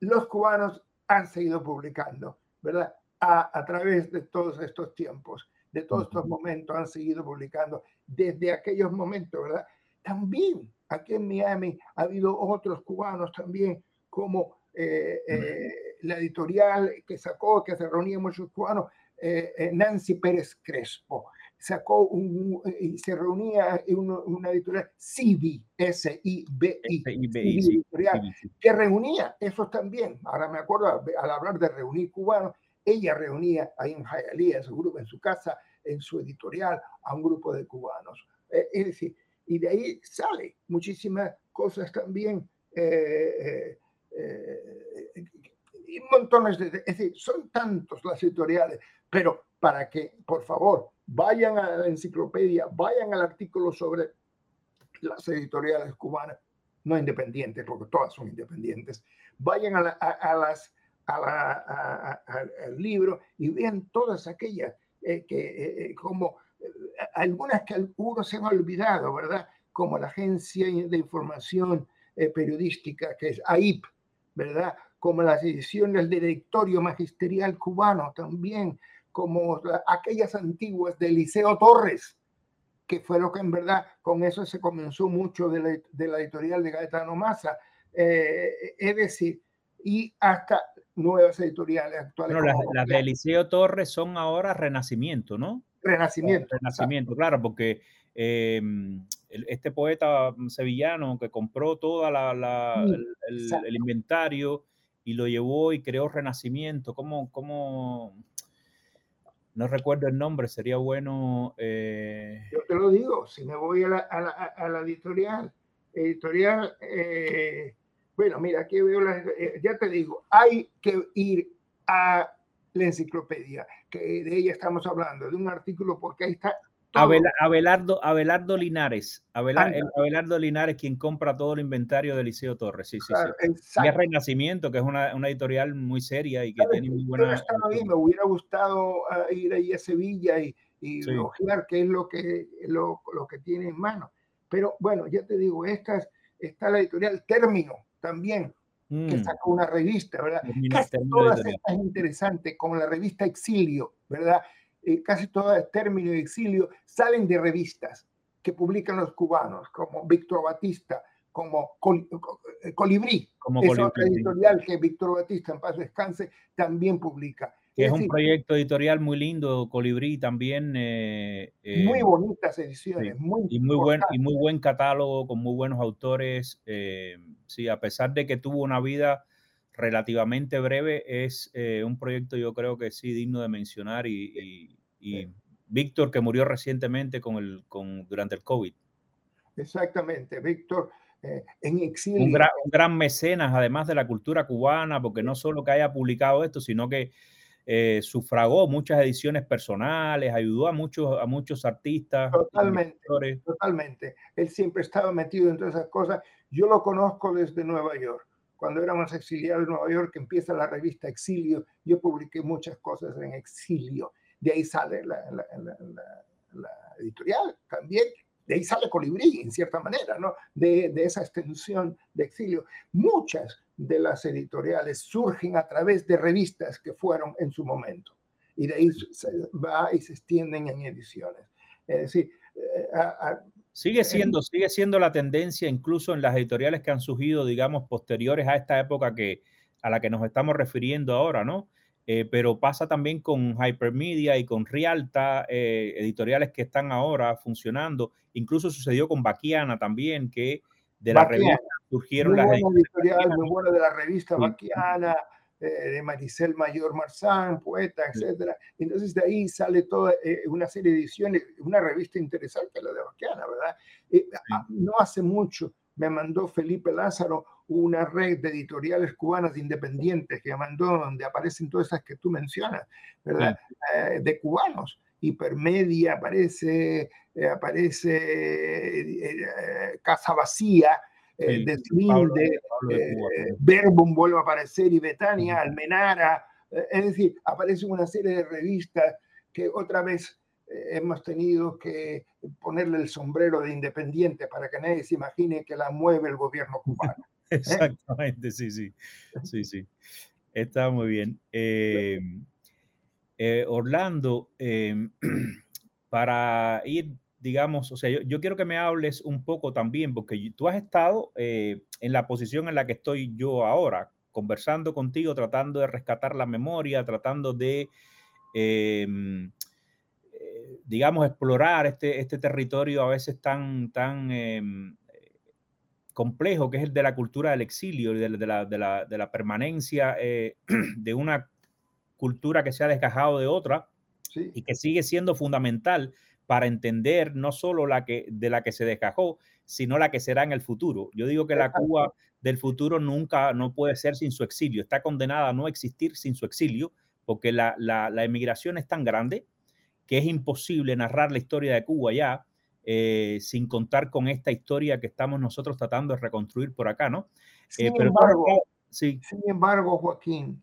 los cubanos han seguido publicando, ¿verdad? A, a través de todos estos tiempos de todos estos momentos han seguido publicando desde aquellos momentos, ¿verdad? También aquí en Miami ha habido otros cubanos también, como eh, eh, la editorial que sacó, que se reunía muchos cubanos, eh, eh Nancy Pérez Crespo, sacó un, y se reunía en una, una editorial CIBI, S-I-B-I, que reunía esos también. Ahora me acuerdo, al hablar de reunir cubanos, ella reunía ahí en Hialeah, su grupo, en su casa, en su editorial, a un grupo de cubanos. Eh, es decir, y de ahí sale muchísimas cosas también, eh, eh, y montones de, es decir, son tantos las editoriales, pero para que, por favor, vayan a la enciclopedia, vayan al artículo sobre las editoriales cubanas, no independientes, porque todas son independientes, vayan a las a la, a, al libro y vean todas aquellas eh, que eh, eh como eh, algunas que algunos se han olvidado, ¿verdad? Como la Agencia de Información eh, Periodística, que es AIP, ¿verdad? Como las ediciones del Directorio Magisterial Cubano también, como la, aquellas antiguas de Liceo Torres, que fue lo que en verdad con eso se comenzó mucho de la, de la editorial de Gaetano Massa. es decir, y hasta nuevas editoriales actuales. Bueno, las, las de Eliseo Torres son ahora Renacimiento, ¿no? Renacimiento. Renacimiento, claro, porque eh, este poeta sevillano que compró toda la, la el, el, el, inventario y lo llevó y creó Renacimiento, ¿cómo, cómo? no recuerdo el nombre, sería bueno. Eh... Yo te lo digo, si me voy a la, a la, a editorial, editorial eh, bueno, mira, aquí veo, la, eh, ya te digo, hay que ir a la enciclopedia, que de ella estamos hablando, de un artículo, porque ahí está Abelardo, Abelardo Linares. Abelardo, Linares, quien compra todo el inventario de Liceo Torres. Sí, sí, sí. Y es Renacimiento, que es una, una, editorial muy seria y que tiene muy buena. me hubiera gustado ah, ir ahí a Sevilla y, y qué es lo que, lo, lo, que tiene en mano. Pero bueno, ya te digo, esta está la editorial Término también, que mm. sacó una revista, ¿verdad? Casi todas estas interesantes, como la revista Exilio, ¿verdad? Eh, casi todas Término y Exilio salen de revistas que publican los cubanos, como Víctor Batista, como eh, Colibrí, como es otra editorial que Víctor Batista, en paz descanse, también publica. Es, un proyecto editorial muy lindo, Colibrí también. Eh, muy bonitas ediciones, muy y muy buen y muy buen catálogo con muy buenos autores. sí, a pesar de que tuvo una vida relativamente breve, es eh, un proyecto yo creo que sí digno de mencionar y, Víctor que murió recientemente con el, con, durante el COVID. Exactamente, Víctor eh, en exilio. Un gran, mecenas además de la cultura cubana, porque no solo que haya publicado esto, sino que eh, sufragó muchas ediciones personales, ayudó a muchos, a muchos artistas. Totalmente, totalmente. Él siempre estaba metido en todas esas cosas. Yo lo conozco desde Nueva York cuando éramos exiliados en Nueva York, empieza la revista Exilio, yo publiqué muchas cosas en Exilio. De ahí sale la, editorial también. De ahí sale Colibrí, en cierta manera, ¿no? De, esa extensión de exilio. Muchas de las editoriales surgen a través de revistas que fueron en su momento. Y de ahí se va y se extienden en ediciones. Es decir, eh, Sigue siendo, sigue siendo la tendencia, incluso en las editoriales que han surgido, digamos, posteriores a esta época que, a la que nos estamos refiriendo ahora, ¿no? Eh, pero pasa también con Hypermedia y con Rialta, eh, editoriales que están ahora funcionando. Incluso sucedió con Baquiana también, que de la revista surgieron las editoriales. Muy buena de la revista Baquiana. Eh, de Maricel Mayor Marzán, poeta, etc. Entonces de ahí sale toda eh, una serie de ediciones, una revista interesante, la de Baquiana, ¿verdad? Eh, no hace mucho me mandó Felipe Lázaro una red de editoriales cubanas independientes que mandó donde aparecen todas esas que tú mencionas, ¿verdad? de cubanos. Hipermedia aparece, aparece Casa Vacía, eh, de eh, Verbum vuelve a aparecer y Betania, Almenara, eh, es decir, aparece una serie de revistas que otra vez hemos tenido que ponerle el sombrero de independiente para que nadie se imagine que la mueve el gobierno cubano. Exactamente, sí, sí, sí, sí. Está muy bien. Orlando, para ir digamos, o sea, yo, quiero que me hables un poco también, porque tú has estado eh, en la posición en la que estoy yo ahora, conversando contigo, tratando de rescatar la memoria, tratando de, em, eh, digamos, explorar este, este territorio a veces tan, tan em, complejo que es el de la cultura del exilio y de, la, de, la, de la, permanencia eh, de una cultura que se ha desgajado de otra y que sigue siendo fundamental para entender no solo la que, de la que se descajó, sino la que será en el futuro. Yo digo que la Cuba del futuro nunca no puede ser sin su exilio, está condenada a no existir sin su exilio, porque la, la, emigración es tan grande que es imposible narrar la historia de Cuba ya eh, sin contar con esta historia que estamos nosotros tratando de reconstruir por acá, ¿no? Eh, sin, embargo, sí. sin embargo, Joaquín,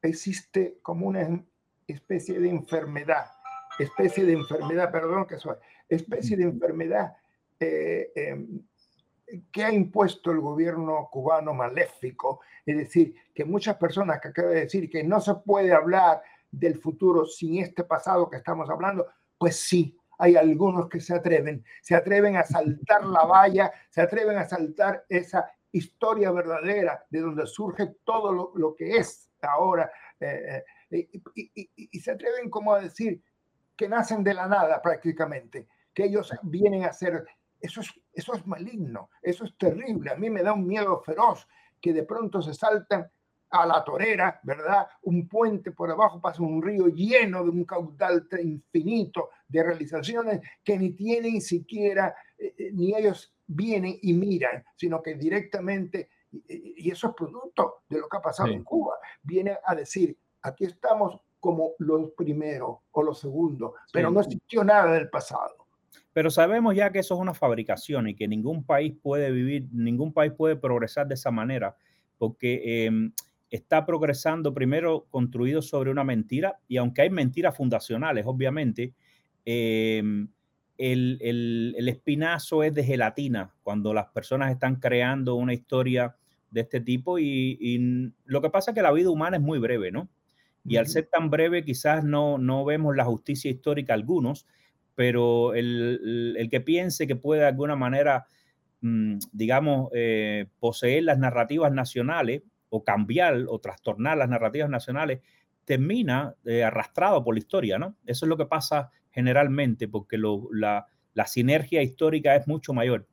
existe como una especie de enfermedad especie de enfermedad, perdón que soy, especie de enfermedad eh, em, que ha impuesto el gobierno cubano maléfico, es decir, que muchas personas que acaba de decir que no se puede hablar del futuro sin este pasado que estamos hablando, pues sí, hay algunos que se atreven, se atreven a saltar la valla, se atreven a saltar esa historia verdadera de donde surge todo lo, que es ahora, eh, eh, y, se atreven como a decir, que nacen de la nada prácticamente, que ellos vienen a hacer, eso es, eso es maligno, eso es terrible, a mí me da un miedo feroz que de pronto se saltan a la torera, ¿verdad? Un puente por abajo pasa un río lleno de un caudal infinito de realizaciones que ni tienen siquiera, eh, eh, ni ellos vienen y miran, sino que directamente, y, eso es producto de lo que ha pasado en Cuba, viene a decir, aquí estamos como los primeros o los segundos, pero no existió nada del pasado. Pero sabemos ya que eso es una fabricación y que ningún país puede vivir, ningún país puede progresar de esa manera, porque em, está progresando primero construido sobre una mentira, y aunque hay mentiras fundacionales, obviamente, em, el, el, espinazo es de gelatina cuando las personas están creando una historia de este tipo y, lo que pasa es que la vida humana es muy breve, ¿no? Y al ser tan breve quizás no, no vemos la justicia histórica algunos, pero el, que piense que puede de alguna manera, mm, digamos, eh, poseer las narrativas nacionales o cambiar o trastornar las narrativas nacionales, termina eh, arrastrado por la historia, ¿no? Eso es lo que pasa generalmente, porque la, la sinergia histórica es mucho mayor.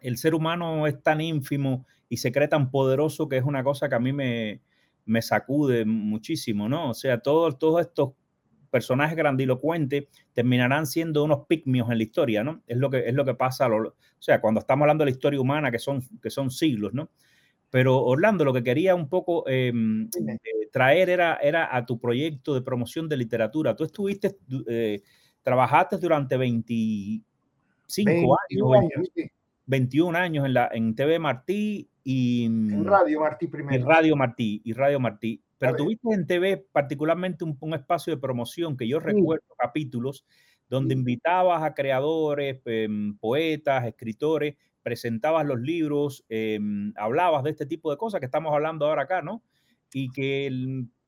El ser humano es tan ínfimo y se cree tan poderoso que es una cosa que a mí me, me sacude muchísimo, ¿no? O sea, todos, todos estos personajes grandilocuentes terminarán siendo unos pigmios en la historia, ¿no? Es lo que, es lo que pasa, o sea, cuando estamos hablando de la historia humana, que son, que son siglos, ¿no? Pero Orlando, lo que quería un poco em, eh, traer era, era a tu proyecto de promoción de literatura. Tú estuviste, eh, trabajaste durante 25 años, 21 años en, la, en TV Martí y en Radio Martí primero. Y Radio Martí, y Radio Martí. Pero tuviste en TV particularmente un, espacio de promoción que yo recuerdo capítulos donde invitabas a creadores, em, poetas, escritores, presentabas los libros, em, hablabas de este tipo de cosas que estamos hablando ahora acá, ¿no? Y que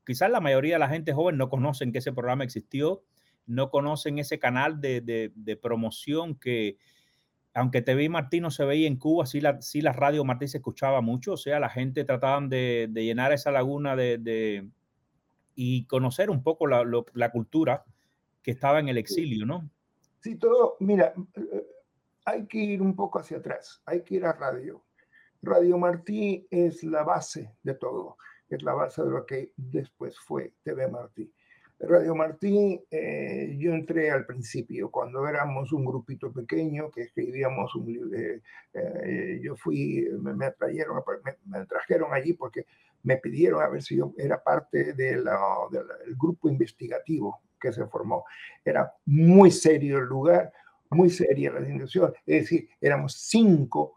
quizás la mayoría de la gente joven no conocen que ese programa existió, no conocen ese canal de, de promoción que, aunque TV Martí no se veía en Cuba, sí la, sí la radio Martí se escuchaba mucho, o sea, la gente trataban de, llenar esa laguna de, y conocer un poco la, la, cultura que estaba en el exilio, ¿no? Sí, todo, mira, eh, hay que ir un poco hacia atrás, hay que ir a radio. Radio Martí es la base de todo, es la base de lo que después fue TV Martí. Radio Martí, eh, yo entré al principio, cuando éramos un grupito pequeño que escribíamos un libro. Eh, eh, yo fui, me, trajeron, me, trajeron allí porque me pidieron a ver si yo era parte del grupo investigativo que se formó. Era muy serio el lugar, muy seria la institución. Es decir, éramos cinco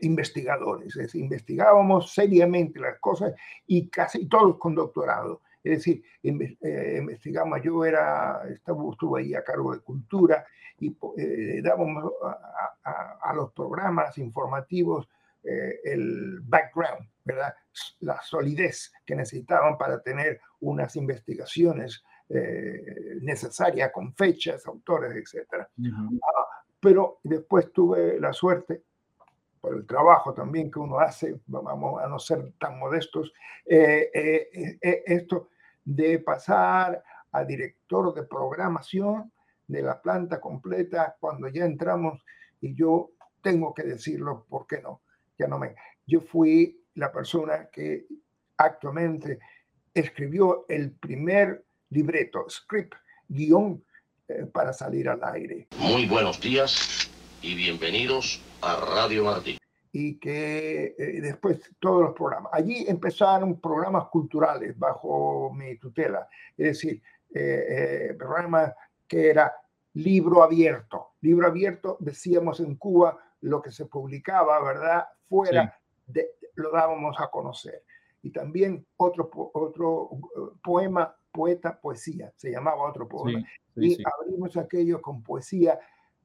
investigadores, es investigábamos seriamente las cosas y casi todos con doctorado. Es decir, eh, investigamos, yo era, estaba, estuve ahí a cargo de cultura y eh, dábamos a, los programas informativos eh, el background, ¿verdad? La solidez que necesitaban para tener unas investigaciones necesarias con fechas, autores, etc. Ah, pero después tuve la suerte por el trabajo también que uno hace, vamos a no ser tan modestos, eh, eh, eh, esto de pasar a director de programación de la planta completa cuando ya entramos y yo tengo que decirlo, ¿por qué no? Ya no me... Yo fui la persona que actualmente escribió el primer libreto, script, guion para salir al aire. Muy buenos días y bienvenidos a Radio Martí. Y que eh, después todos los programas. Allí empezaron programas culturales bajo mi tutela, es decir, eh, eh, programas que era libro abierto. Libro abierto, decíamos en Cuba, lo que se publicaba, ¿verdad? Fuera, de, lo dábamos a conocer. Y también otro, otro poema, poeta, poesía, se llamaba otro poema. y abrimos aquello con poesía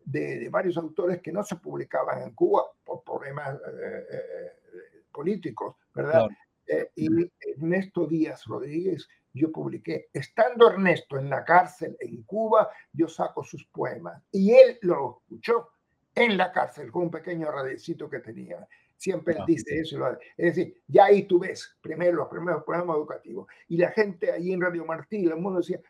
de, varios autores que no se publicaban en Cuba por problemas eh, eh, políticos, ¿verdad? Eh, y Ernesto Díaz Rodríguez, yo publiqué, estando Ernesto en la cárcel en Cuba, yo saco sus poemas. Y él lo escuchó en la cárcel con un pequeño radicito que tenía. Siempre dice eso. Es decir, ya ahí tú ves primero los primeros programas educativos. Y la gente ahí en Radio Martí, el mundo decía,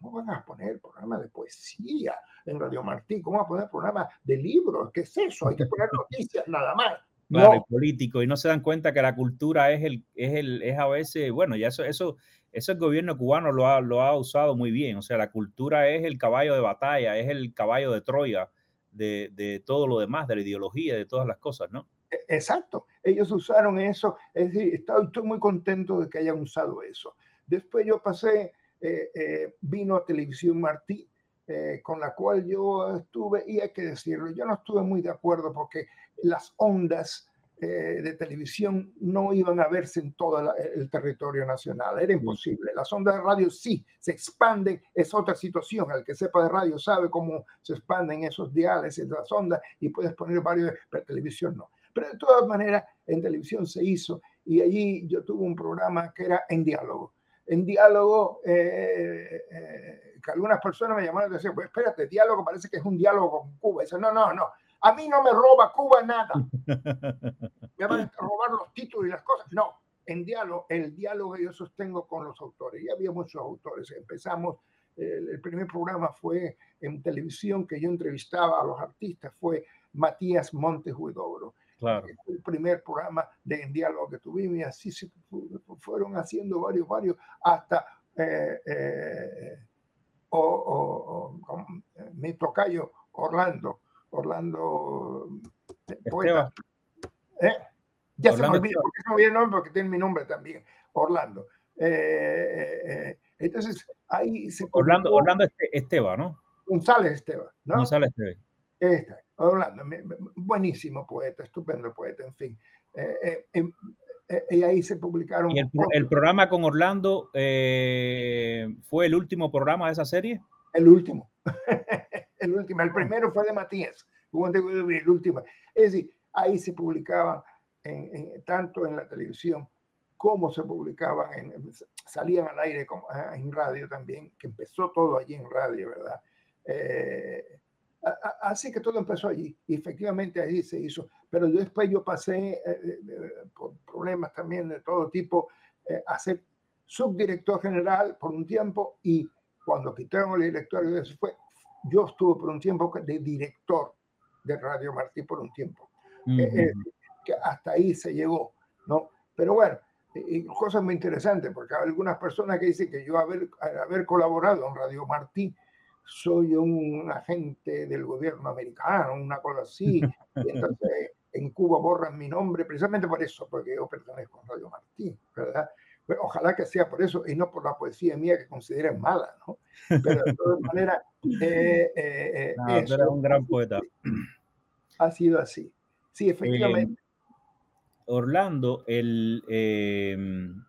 ¿cómo van a poner programas de poesía? en Radio Martí, ¿cómo va a poner programa de libros? ¿Qué es eso? Hay que poner noticias nada más. Claro, político, y no se dan cuenta que la cultura es el, es el, es a veces, bueno, ya eso, eso, eso el gobierno cubano lo ha, lo ha usado muy bien. O sea, la cultura es el caballo de batalla, es el caballo de Troya de, de todo lo demás, de la ideología, de todas las cosas, ¿no? E, exacto, ellos usaron eso, es decir, estoy, estoy muy contento de que hayan usado eso. Después yo pasé, eh, eh, vino a Televisión Martí, eh, con la cual yo estuve, y hay que decirlo, yo no estuve muy de acuerdo porque las ondas eh, de televisión no iban a verse en todo el territorio nacional, era imposible. Las ondas de radio sí se expanden, es otra situación. El que sepa de radio sabe cómo se expanden esos diales y las ondas y puedes poner varios, pero televisión no. Pero de todas maneras, en televisión se hizo y allí yo tuve un programa que era en diálogo. En diálogo, eh, eh, que algunas personas me llamaron y decían, pues espérate, diálogo parece que es un diálogo con Cuba. Y dicen, no, no, no, a mí no me roba Cuba nada. Me van a robar los títulos y las cosas. No, en diálogo, el diálogo que yo sostengo con los autores. Ya había muchos autores. Empezamos, el, primer programa fue en televisión que yo entrevistaba a los artistas, fue Matías Montes Huidobro. Claro. El primer programa de En Diálogo que tuvimos y así se fueron haciendo varios, varios, hasta eh, eh, o, mi tocayo Orlando, Orlando eh, Poeta. ¿Eh? Ya se me olvidó, porque se me olvidó el nombre, porque tiene mi nombre también, Orlando. Entonces, ahí se... Orlando, Orlando Esteba, ¿no? González Esteba, ¿no? González Esteba. Este, Orlando, buenísimo poeta, estupendo poeta, en fin. Em, y ahí se publicaron. ¿Y el, programa con Orlando fue el último programa de esa serie? El último. el último. El primero fue de Matías, el último. Es decir, ahí se publicaban en, tanto en la televisión como se publicaban, en, salían al aire ah, en radio también, que empezó todo allí en radio, ¿verdad? Eh, así que todo empezó allí y efectivamente allí se hizo. Pero después yo pasé eh, eh, por problemas también de todo tipo a ser subdirector general por un tiempo y cuando quitaron el directorio, eso fue yo estuve por un tiempo de director de Radio Martí por un tiempo. Eh, eh, que hasta ahí se llegó, ¿no? Pero bueno, y cosas muy interesantes, porque hay algunas personas que dicen que yo haber, haber colaborado en Radio Martí soy un agente del gobierno americano, una cosa así. Y entonces en Cuba borran mi nombre precisamente por eso, porque yo pertenezco a Radio Martí, ¿verdad? ojalá que sea por eso y no por la poesía mía que consideren mala, ¿no? Pero de todas maneras, eh, eh, eh un gran poeta. Ha sido así. Sí, efectivamente. Orlando, el, em,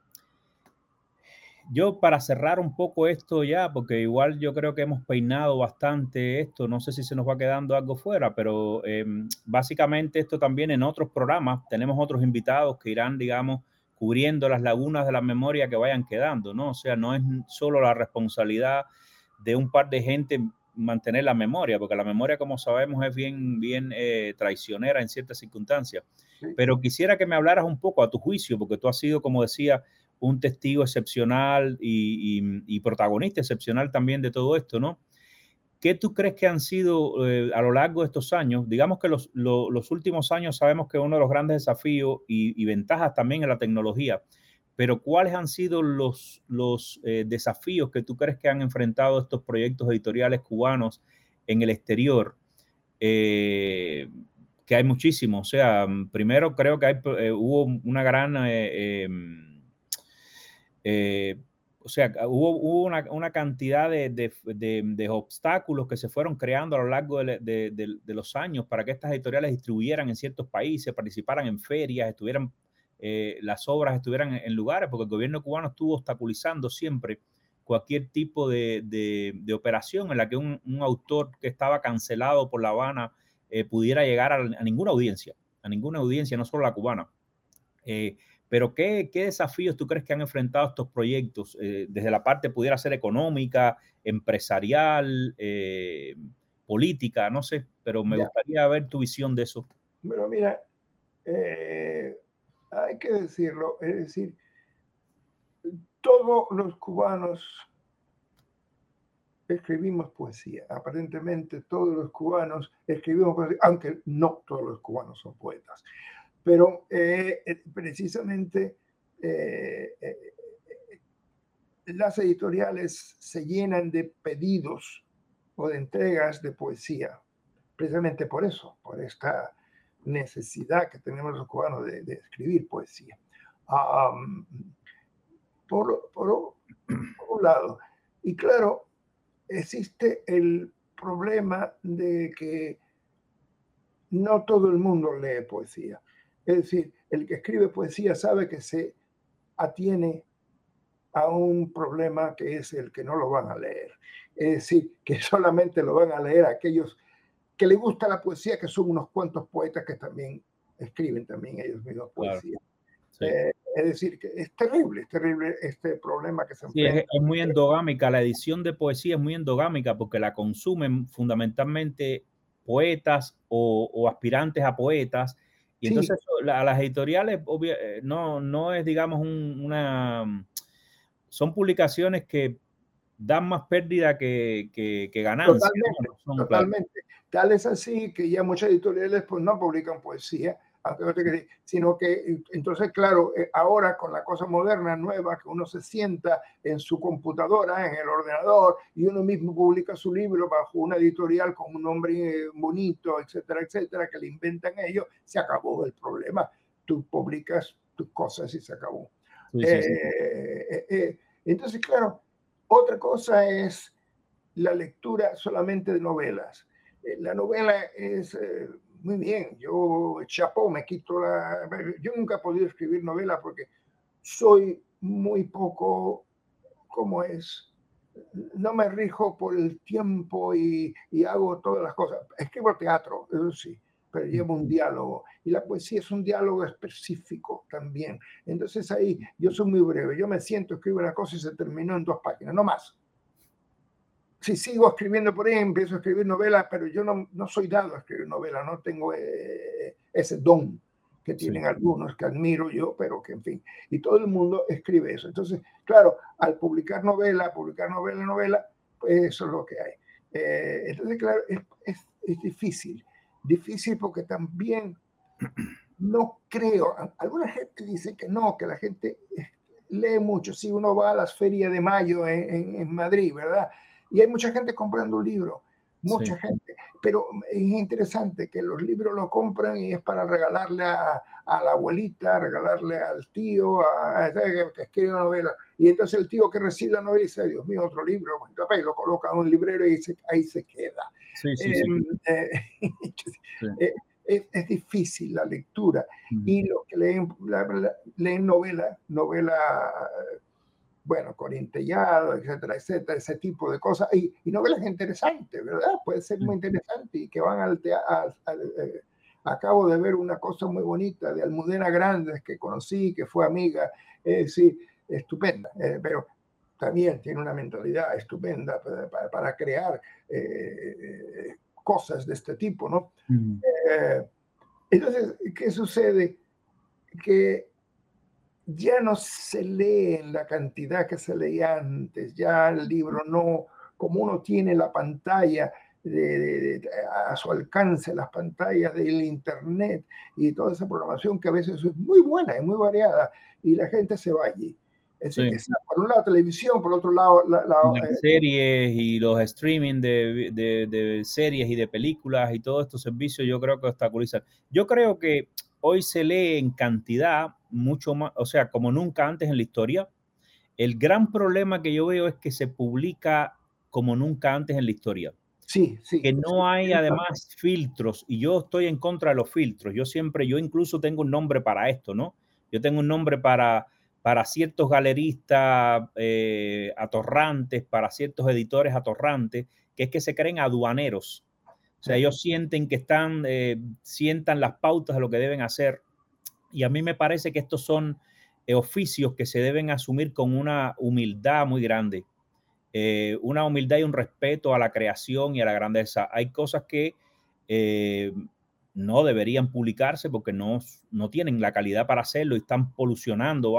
yo para cerrar un poco esto ya, porque igual yo creo que hemos peinado bastante esto, no sé si se nos va quedando algo fuera, pero em, básicamente esto también en otros programas tenemos otros invitados que irán, digamos, cubriendo las lagunas de la memoria que vayan quedando, ¿no? O sea, no es solo la responsabilidad de un par de gente mantener la memoria, porque la memoria, como sabemos, es bien, bien eh, traicionera en ciertas circunstancias. Pero quisiera que me hablaras un poco a tu juicio, porque tú has sido, como decía, un testigo excepcional y protagonista excepcional también de todo esto, ¿no? ¿Qué tú crees que han sido eh, a lo largo de estos años? Digamos que los, últimos años sabemos que uno de los grandes desafíos y, ventajas también en la tecnología, pero ¿cuáles han sido los, eh, desafíos que tú crees que han enfrentado estos proyectos editoriales cubanos en el exterior? Eh, que hay muchísimos. O sea, primero creo que hubo una gran em, o sea, hubo, una, cantidad de, obstáculos que se fueron creando a lo largo de, los años para que estas editoriales distribuyeran en ciertos países, participaran en ferias, estuvieran, eh, las obras estuvieran en, lugares, porque el gobierno cubano estuvo obstaculizando siempre cualquier tipo de, operación en la que un, autor que estaba cancelado por La Habana eh, pudiera llegar a, ninguna audiencia, a ninguna audiencia, no solo la cubana. Eh, pero ¿qué, desafíos tú crees que han enfrentado estos proyectos eh, desde la parte, pudiera ser económica, empresarial, eh, política, no sé, pero me gustaría ver tu visión de eso. Bueno, mira, eh, hay que decirlo, es decir, todos los cubanos escribimos poesía. Aparentemente todos los cubanos escribimos poesía, aunque no todos los cubanos son poetas. Pero eh, eh, precisamente eh, las editoriales se llenan de pedidos o de entregas de poesía, precisamente por eso, por esta necesidad que tenemos los cubanos de, escribir poesía. por, por, un lado, y claro, existe el problema de que no todo el mundo lee poesía. Es decir, el que escribe poesía sabe que se atiene a un problema que es el que no lo van a leer. Es decir, que solamente lo van a leer aquellos que les gusta la poesía, que son unos cuantos poetas que también escriben también ellos mismos poesía. Eh, es decir, que es terrible, es terrible este problema que se sí, es, es, muy endogámica, la edición de poesía es muy endogámica porque la consumen fundamentalmente poetas o, aspirantes a poetas. Y entonces a las editoriales eh, no, no es, digamos, una... Son publicaciones que dan más pérdida que, que, ganancia. Totalmente, totalmente. Tal es así que ya muchas editoriales pues no publican poesía sino que entonces, claro, eh, ahora con la cosa moderna, nueva, que uno se sienta en su computadora, en el ordenador, y uno mismo publica su libro bajo una editorial con un nombre bonito, etcétera, etcétera, que le inventan ellos, se acabó el problema. Tú publicas tus cosas y se acabó. Eh, eh, entonces, claro, otra cosa es la lectura solamente de novelas. la novela es muy bien, yo chapó, me quito la... Yo nunca he podido escribir novela porque soy muy poco, ¿cómo es? No me rijo por el tiempo y, y hago todas las cosas. Escribo teatro, eso sí, pero llevo un diálogo. Y la poesía es un diálogo específico también. Entonces ahí yo soy muy breve. Yo me siento, escribo una cosa y se terminó en dos páginas, no más si sigo escribiendo por ahí, empiezo a escribir novelas, pero yo no, no soy dado a escribir novelas, no tengo eh, ese don que tienen algunos, que admiro yo, pero que en fin, y todo el mundo escribe eso. Entonces, claro, al publicar novela, publicar novela, novela, pues eso es lo que hay. Eh, entonces, claro, es, es, es, difícil, difícil porque también no creo, alguna gente dice que no, que la gente lee mucho, si uno va a las ferias de mayo en, en, en Madrid, ¿verdad? Y hay mucha gente comprando un libro, mucha gente. Pero es interesante que los libros lo compran y es para regalarle a, la abuelita, regalarle al tío, a, a, que escribe una novela. Y entonces el tío que recibe la novela dice, Dios mío, otro libro, y lo coloca en un librero y ahí se queda. Em, eh, eh, es, es, difícil la lectura. Y los que leen, leen novela, novela bueno, Corintellado, etcétera, etcétera, ese tipo de cosas, y, y novelas interesantes, ¿verdad? Puede ser muy interesante y que van al teatro. Eh, acabo de ver una cosa muy bonita de Almudena Grandes que conocí, que fue amiga, es decir, estupenda, eh, pero también tiene una mentalidad estupenda para, para, crear eh, cosas de este tipo, ¿no? entonces, ¿qué sucede? Que ya no se lee en la cantidad que se leía antes, ya el libro no, como uno tiene la pantalla de, a su alcance, las pantallas del Internet y toda esa programación que a veces es muy buena, es muy variada, y la gente se va allí. Es, por un lado televisión, por otro lado la, las eh, series y los streaming de, de, series y de películas y todos estos servicios yo creo que obstaculizan. Yo creo que hoy se lee en cantidad mucho más, o sea, como nunca antes en la historia. El gran problema que yo veo es que se publica como nunca antes en la historia. Sí, sí. Que no hay además filtros y yo estoy en contra de los filtros. Yo siempre, yo incluso tengo un nombre para esto, ¿no? Yo tengo un nombre para, para ciertos galeristas eh, atorrantes, para ciertos editores atorrantes, que es que se creen aduaneros. O sea, ellos sienten que están, eh, sientan las pautas de lo que deben hacer. Y a mí me parece que estos son eh, oficios que se deben asumir con una humildad muy grande, eh, una humildad y un respeto a la creación y a la grandeza. Hay cosas que no deberían publicarse porque no, no tienen la calidad para hacerlo y están polucionando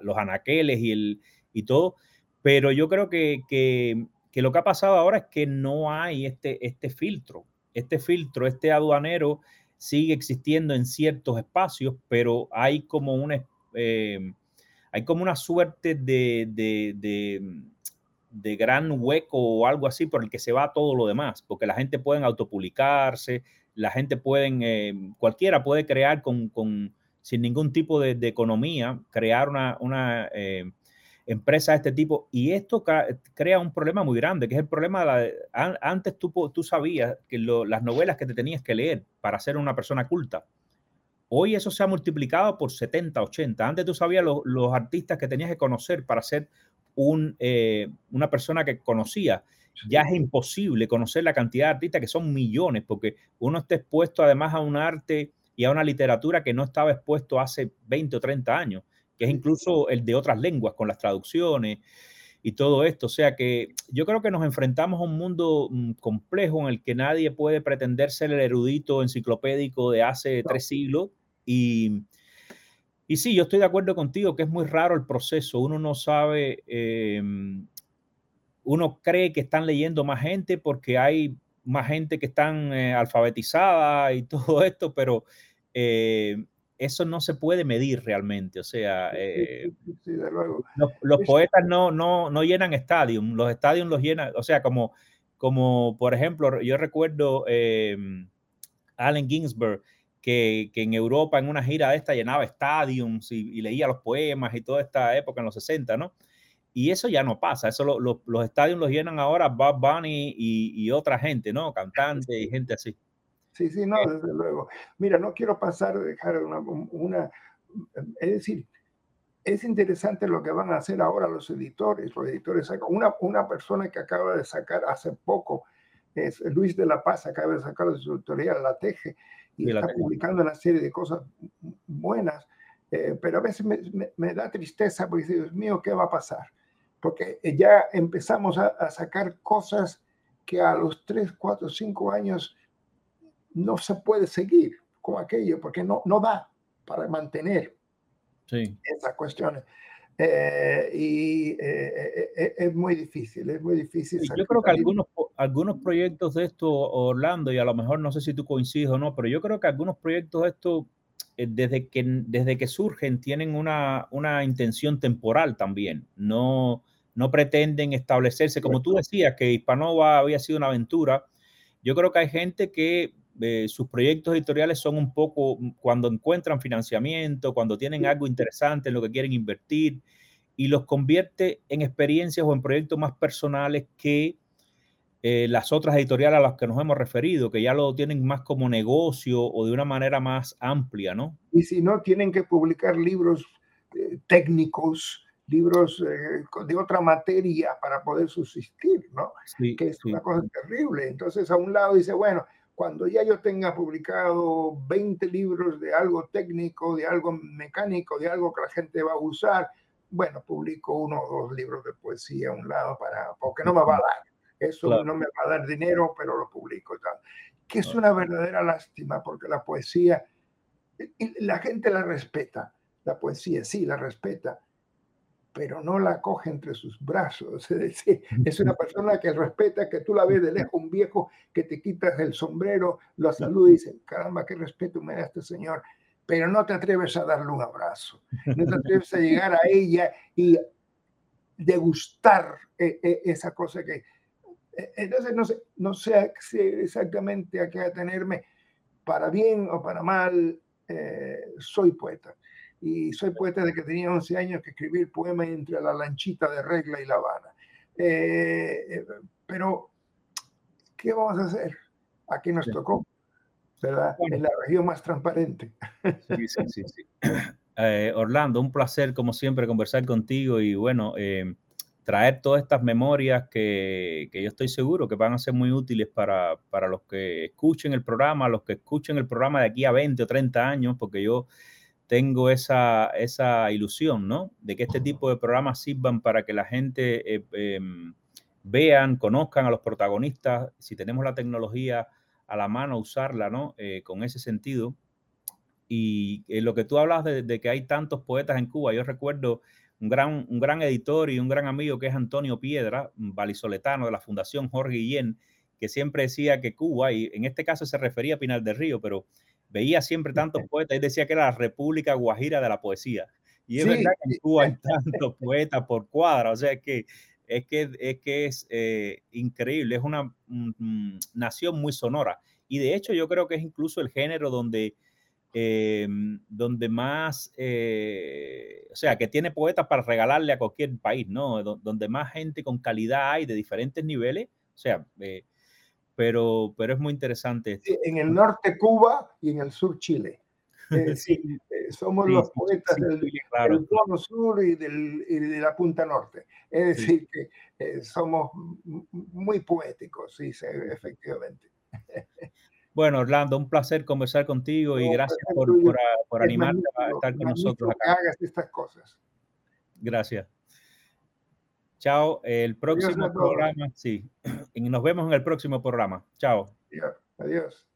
los anaqueles y, el, y todo, pero yo creo que, que, que, lo que ha pasado ahora es que no hay este, este filtro, este filtro, este aduanero sigue existiendo en ciertos espacios, pero hay como una, eh, hay como una suerte de, de, de gran hueco o algo así por el que se va todo lo demás, porque la gente puede autopublicarse, la gente puede, eh, cualquiera puede crear con, con, sin ningún tipo de, de economía, crear una, una eh, empresa de este tipo. Y esto crea un problema muy grande, que es el problema de la, antes tú, tú sabías que las novelas que te tenías que leer para ser una persona culta. Hoy eso se ha multiplicado por 70, 80. Antes tú sabías los artistas que tenías que conocer para ser eh, una persona que conocía. Ya es imposible conocer la cantidad de artistas que son millones, porque uno está expuesto además a un arte y a una literatura que no estaba expuesto hace 20 o 30 años, que es incluso el de otras lenguas con las traducciones y todo esto. O sea que yo creo que nos enfrentamos a un mundo mm, complejo en el que nadie puede pretender ser el erudito enciclopédico de hace tres siglos y, y sí, yo estoy de acuerdo contigo que es muy raro el proceso. Uno no sabe, em, uno cree que están leyendo más gente porque hay más gente que están eh, alfabetizada y todo esto, pero eh, eso no se puede medir realmente. O sea, eh, Los, poetas no, no, no llenan estadios, los estadios los llenan, o sea, como, como por ejemplo, yo recuerdo em, Allen Ginsberg que, en Europa en una gira de esta llenaba estadios y, leía los poemas y toda esta época en los 60, ¿no? Y eso ya no pasa, eso los estadios los llenan ahora Bob Bunny y, otra gente, ¿no? Cantantes y gente así. Sí, sí, no, eh. desde luego. Mira, no quiero pasar, dejar una, una, es decir, es interesante lo que van a hacer ahora los editores. Los editores, una, una persona que acaba de sacar hace poco, es Luis de la Paz, acaba de sacar de su editorial La Teje, y está publicando una serie de cosas buenas, eh, pero a veces me, da tristeza porque Dios mío, ¿qué va a pasar? Porque ya empezamos a, sacar cosas que a los 3, 4, 5 años no se puede seguir con aquello, porque no, no da para mantener sí. esas cuestiones. Eh, y eh, es muy difícil, es muy difícil. Yo creo que algunos, algunos proyectos de esto, Orlando, y a lo mejor no sé si tú coincides o no, pero yo creo que algunos proyectos de esto, eh, desde, que, desde que surgen, tienen una, una intención temporal también. No, no pretenden establecerse, como tú decías, que Hispanova había sido una aventura. Yo creo que hay gente que eh, sus proyectos editoriales son un poco mm, cuando encuentran financiamiento, cuando tienen algo interesante en lo que quieren invertir y los convierte en experiencias o en proyectos más personales que eh, las otras editoriales a las que nos hemos referido, que ya lo tienen más como negocio o de una manera más amplia, ¿no? Y si no, tienen que publicar libros eh, técnicos, libros de otra materia para poder subsistir, ¿no? que es una cosa terrible. Entonces, a un lado dice, bueno, cuando ya yo tenga publicado 20 libros de algo técnico, de algo mecánico, de algo que la gente va a usar, bueno, publico uno o dos libros de poesía a un lado para, porque no me va a dar. Eso no me va a dar dinero, pero lo publico y tal. Que es una verdadera lástima porque la poesía, la gente la respeta, la poesía sí la respeta, pero no la coge entre sus brazos. Es decir, es una persona que respeta, que tú la ves de lejos, un viejo que te quitas el sombrero, lo saluda y dice, caramba, qué respeto me da este señor, pero no te atreves a darle un abrazo, no te atreves a llegar a ella y degustar eh, eh, esa cosa que... Eh, entonces, no sé, no sé exactamente a qué atenerme, para bien o para mal, soy poeta y soy poeta de que tenía 11 años que escribí el poema entre la lanchita de Regla y La Habana. Eh, eh, pero, ¿qué vamos a hacer? Aquí nos tocó, ¿verdad? En la región más transparente. Sí, sí, sí. sí. Eh, Orlando, un placer como siempre conversar contigo y bueno, traer todas estas memorias que, que, yo estoy seguro que van a ser muy útiles para, para los que escuchen el programa, los que escuchen el programa de aquí a 20 o 30 años, porque yo tengo esa, esa ilusión, ¿no? De que este tipo de programas sirvan para que la gente eh, em, vean, conozcan a los protagonistas, si tenemos la tecnología a la mano, usarla, ¿no? Eh, con ese sentido. Y eh, lo que tú hablas de, que hay tantos poetas en Cuba, yo recuerdo un gran, un gran editor y un gran amigo que es Antonio Piedra, valisoletano de la Fundación Jorge Guillén, que siempre decía que Cuba, y en este caso se refería a Pinal del Río, pero veía siempre tantos poetas y decía que era la República Guajira de la poesía. Y es verdad que en Cuba hay tantos poetas por cuadra, o sea que es que es, que es eh, increíble, es una mm, mm, nación muy sonora. Y de hecho yo creo que es incluso el género donde, eh, donde más, eh, o sea, que tiene poetas para regalarle a cualquier país, ¿no? donde más gente con calidad hay de diferentes niveles, o sea, pero, pero es muy interesante. en el norte Cuba y en el sur Chile. sí, somos los poetas del, cono sur y, del, y, de la punta norte. Es decir, que eh, somos muy poéticos, sí, efectivamente. Bueno, Orlando, un placer conversar contigo y gracias por, por, por animarte a estar con nosotros acá. hagas estas cosas. Gracias. Chao. El próximo programa, sí. Y nos vemos en el próximo programa. Chao. Adiós.